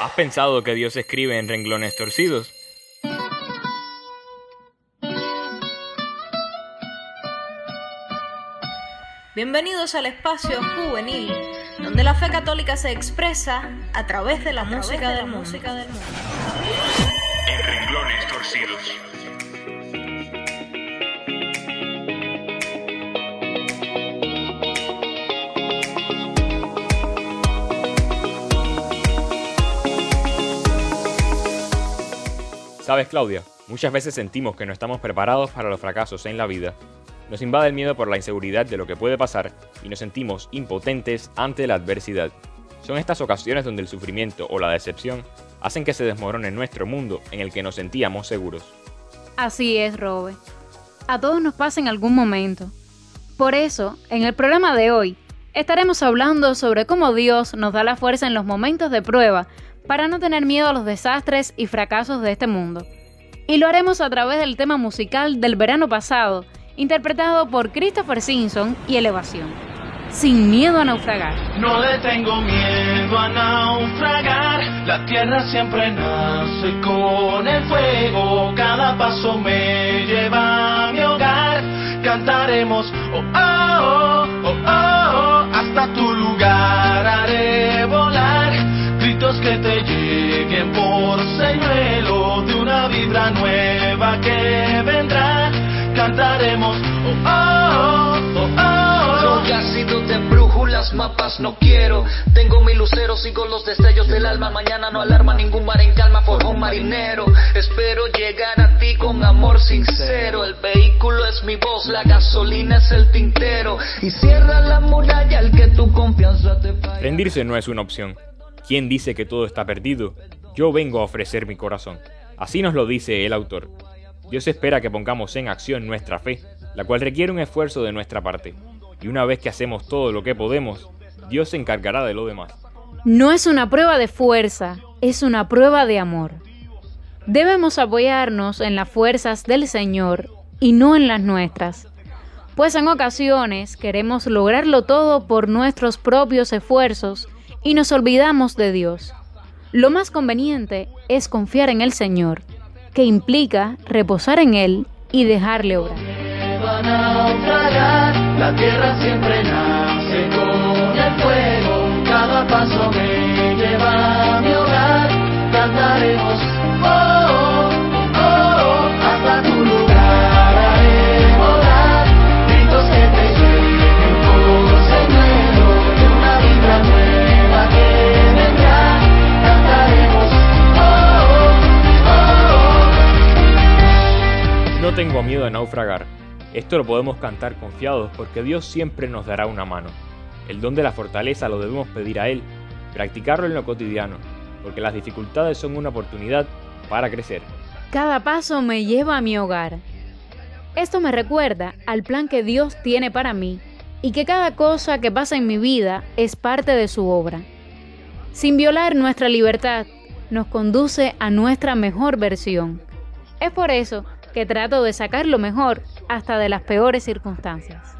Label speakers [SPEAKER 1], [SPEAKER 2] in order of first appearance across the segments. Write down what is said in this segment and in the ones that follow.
[SPEAKER 1] ¿Has pensado que Dios escribe en renglones torcidos?
[SPEAKER 2] Bienvenidos al espacio juvenil, donde la fe católica se expresa a través de la, música, del música del mundo.
[SPEAKER 1] Sabes, Claudia, muchas veces sentimos que no estamos preparados para los fracasos en la vida. Nos invade el miedo por la inseguridad de lo que puede pasar y nos sentimos impotentes ante la adversidad. Son estas ocasiones donde el sufrimiento o la decepción hacen que se desmorone nuestro mundo en el que nos sentíamos seguros.
[SPEAKER 3] Así es, Robe. A todos nos pasa en algún momento. Por eso, en el programa de hoy, estaremos hablando sobre cómo Dios nos da la fuerza en los momentos de prueba para no tener miedo a los desastres y fracasos de este mundo. Y lo haremos a través del tema musical del verano pasado, interpretado por Christopher Simpson y Elevación. Sin miedo a naufragar.
[SPEAKER 4] No le tengo miedo a naufragar, la tierra siempre nace con el fuego, cada paso me lleva a mi hogar, cantaremos oh oh oh te lleguen por señuelo de una vibra nueva que vendrá, cantaremos oh oh oh oh, oh.
[SPEAKER 5] Yo ya he sido de brújulas, mapas no quiero. Tengo mi lucero, sigo los destellos del alma. Mañana no alarma ningún mar en calma, forjó un marinero. Espero llegar a ti con amor sincero. El vehículo es mi voz, la gasolina es el tintero. Y cierra la muralla al que tu confianza te falle.
[SPEAKER 1] Rendirse no es una opción. ¿Quién dice que todo está perdido? Yo vengo a ofrecer mi corazón. Así nos lo dice el autor. Dios espera que pongamos en acción nuestra fe, la cual requiere un esfuerzo de nuestra parte. Y una vez que hacemos todo lo que podemos, Dios se encargará de lo demás.
[SPEAKER 3] No es una prueba de fuerza, es una prueba de amor. Debemos apoyarnos en las fuerzas del Señor y no en las nuestras, pues en ocasiones queremos lograrlo todo por nuestros propios esfuerzos y nos olvidamos de Dios. Lo más conveniente es confiar en el Señor, que implica reposar en Él y dejarle obrar.
[SPEAKER 4] la tierra siempre nace con el fuego, cada paso
[SPEAKER 1] Esto lo podemos cantar confiados porque Dios siempre nos dará una mano. El don de la fortaleza lo debemos pedir a Él, practicarlo en lo cotidiano, porque las dificultades son una oportunidad para crecer.
[SPEAKER 3] Cada paso me lleva a mi hogar. Esto me recuerda al plan que Dios tiene para mí y que cada cosa que pasa en mi vida es parte de su obra. Sin violar nuestra libertad, nos conduce a nuestra mejor versión. Es por eso que trato de sacar lo mejor hasta de las peores circunstancias.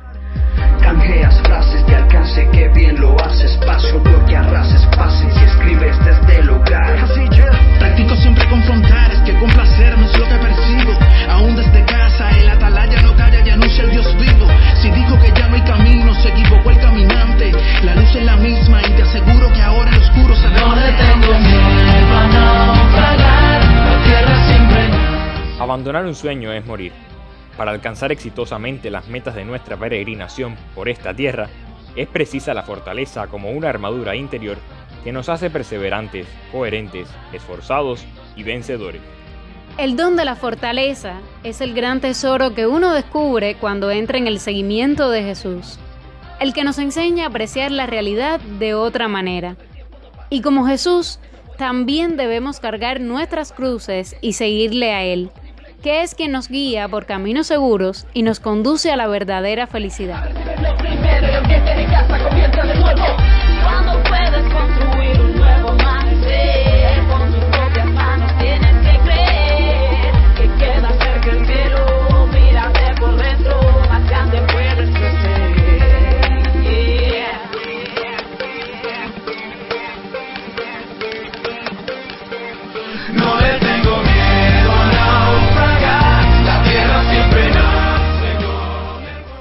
[SPEAKER 5] Canjeas frases de alcance que bien lo haces Espacio bloque arrases pases y escribes desde el
[SPEAKER 1] Abandonar un sueño es morir. Para alcanzar exitosamente las metas de nuestra peregrinación por esta tierra, es precisa la fortaleza como una armadura interior que nos hace perseverantes, coherentes, esforzados y vencedores.
[SPEAKER 3] El don de la fortaleza es el gran tesoro que uno descubre cuando entra en el seguimiento de Jesús, el que nos enseña a apreciar la realidad de otra manera. Y como Jesús, también debemos cargar nuestras cruces y seguirle a Él, que es quien nos guía por caminos seguros y nos conduce a la verdadera felicidad.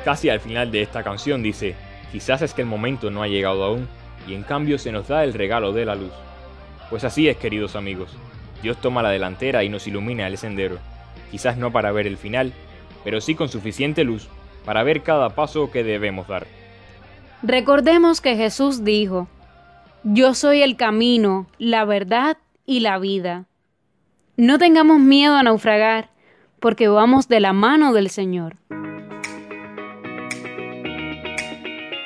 [SPEAKER 1] Casi al final de esta canción dice, quizás es que el momento no ha llegado aún y en cambio se nos da el regalo de la luz. Pues así es, queridos amigos. Dios toma la delantera y nos ilumina el sendero. Quizás no para ver el final, pero sí con suficiente luz para ver cada paso que debemos dar.
[SPEAKER 3] Recordemos que Jesús dijo, Yo soy el camino, la verdad y la vida. No tengamos miedo a naufragar, porque vamos de la mano del Señor.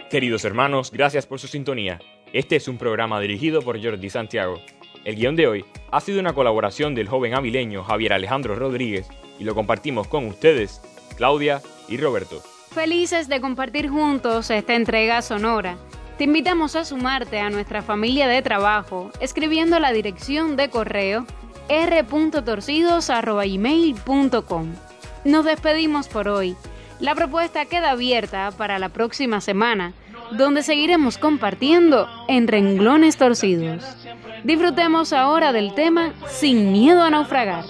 [SPEAKER 1] Queridos hermanos, gracias por su sintonía. Este es un programa dirigido por Jordi Santiago. El guion de hoy ha sido una colaboración del joven avileño Javier Alejandro Rodríguez y lo compartimos con ustedes, Claudia y Roberto.
[SPEAKER 3] Felices de compartir juntos esta entrega sonora. Te invitamos a sumarte a nuestra familia de trabajo escribiendo la dirección de correo r.torcidos.gmail.com. Nos despedimos por hoy. La propuesta queda abierta para la próxima semana, donde seguiremos compartiendo en renglones torcidos. Disfrutemos ahora del tema Sin miedo a naufragar.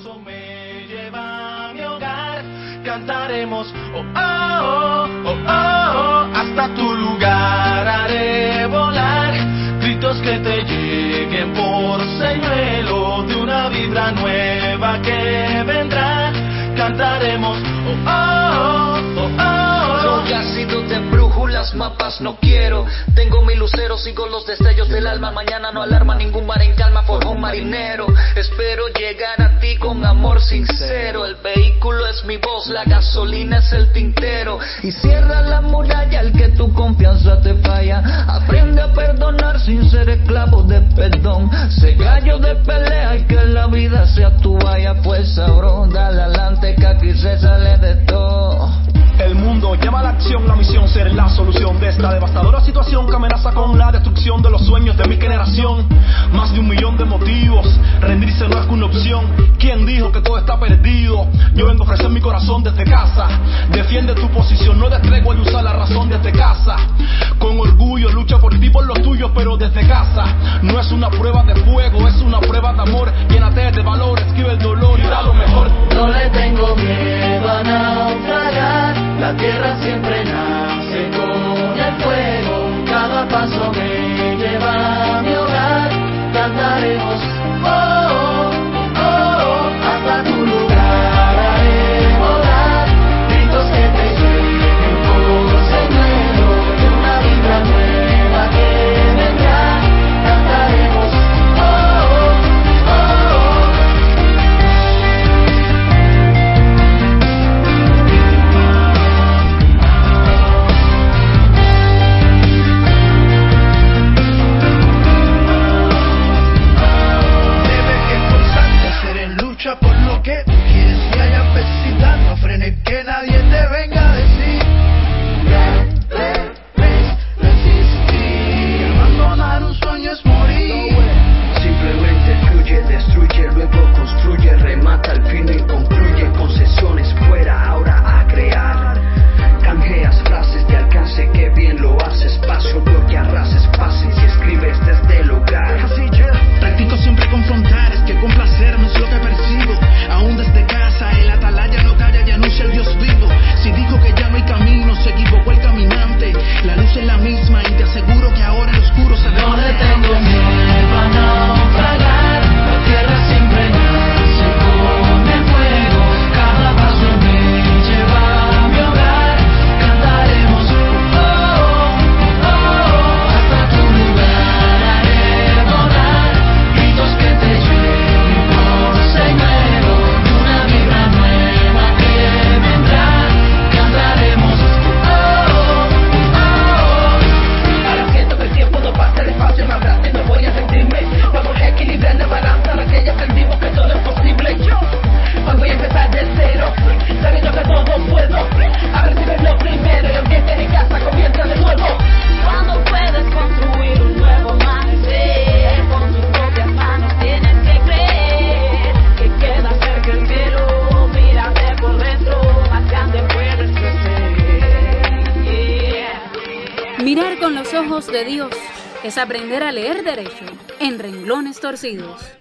[SPEAKER 4] Cantaremos, oh, oh, oh, oh, oh, hasta tu lugar haré volar. Gritos que te lleguen por señuelo de una vibra nueva que vendrá. Cantaremos,
[SPEAKER 5] mapas no quiero. Tengo mi lucero, sigo los destellos del alma. Mañana no alarma ningún mar en calma, forjó marinero. Espero llegar a ti con amor sincero. El vehículo es mi voz, la gasolina es el tintero. Y cierra la muralla al que tu confianza te falla. Aprende a perdonar sin ser esclavo de perdón. Sé gallo de pelea y que la vida sea tu vaya.
[SPEAKER 6] La misión ser la solución de esta devastadora situación que amenaza con la destrucción de los sueños de mi generación. Más de un millón de motivos, rendirse no es una opción. ¿Quién dijo que todo está perdido? Yo vengo a ofrecer mi corazón desde casa. Defiende tu posición, no de tregua y usa la razón desde casa. Con orgullo lucha por ti, por los tuyos, pero desde casa. No es una prueba de fuego, es una prueba de amor.
[SPEAKER 3] De Dios es aprender a leer derecho en renglones torcidos.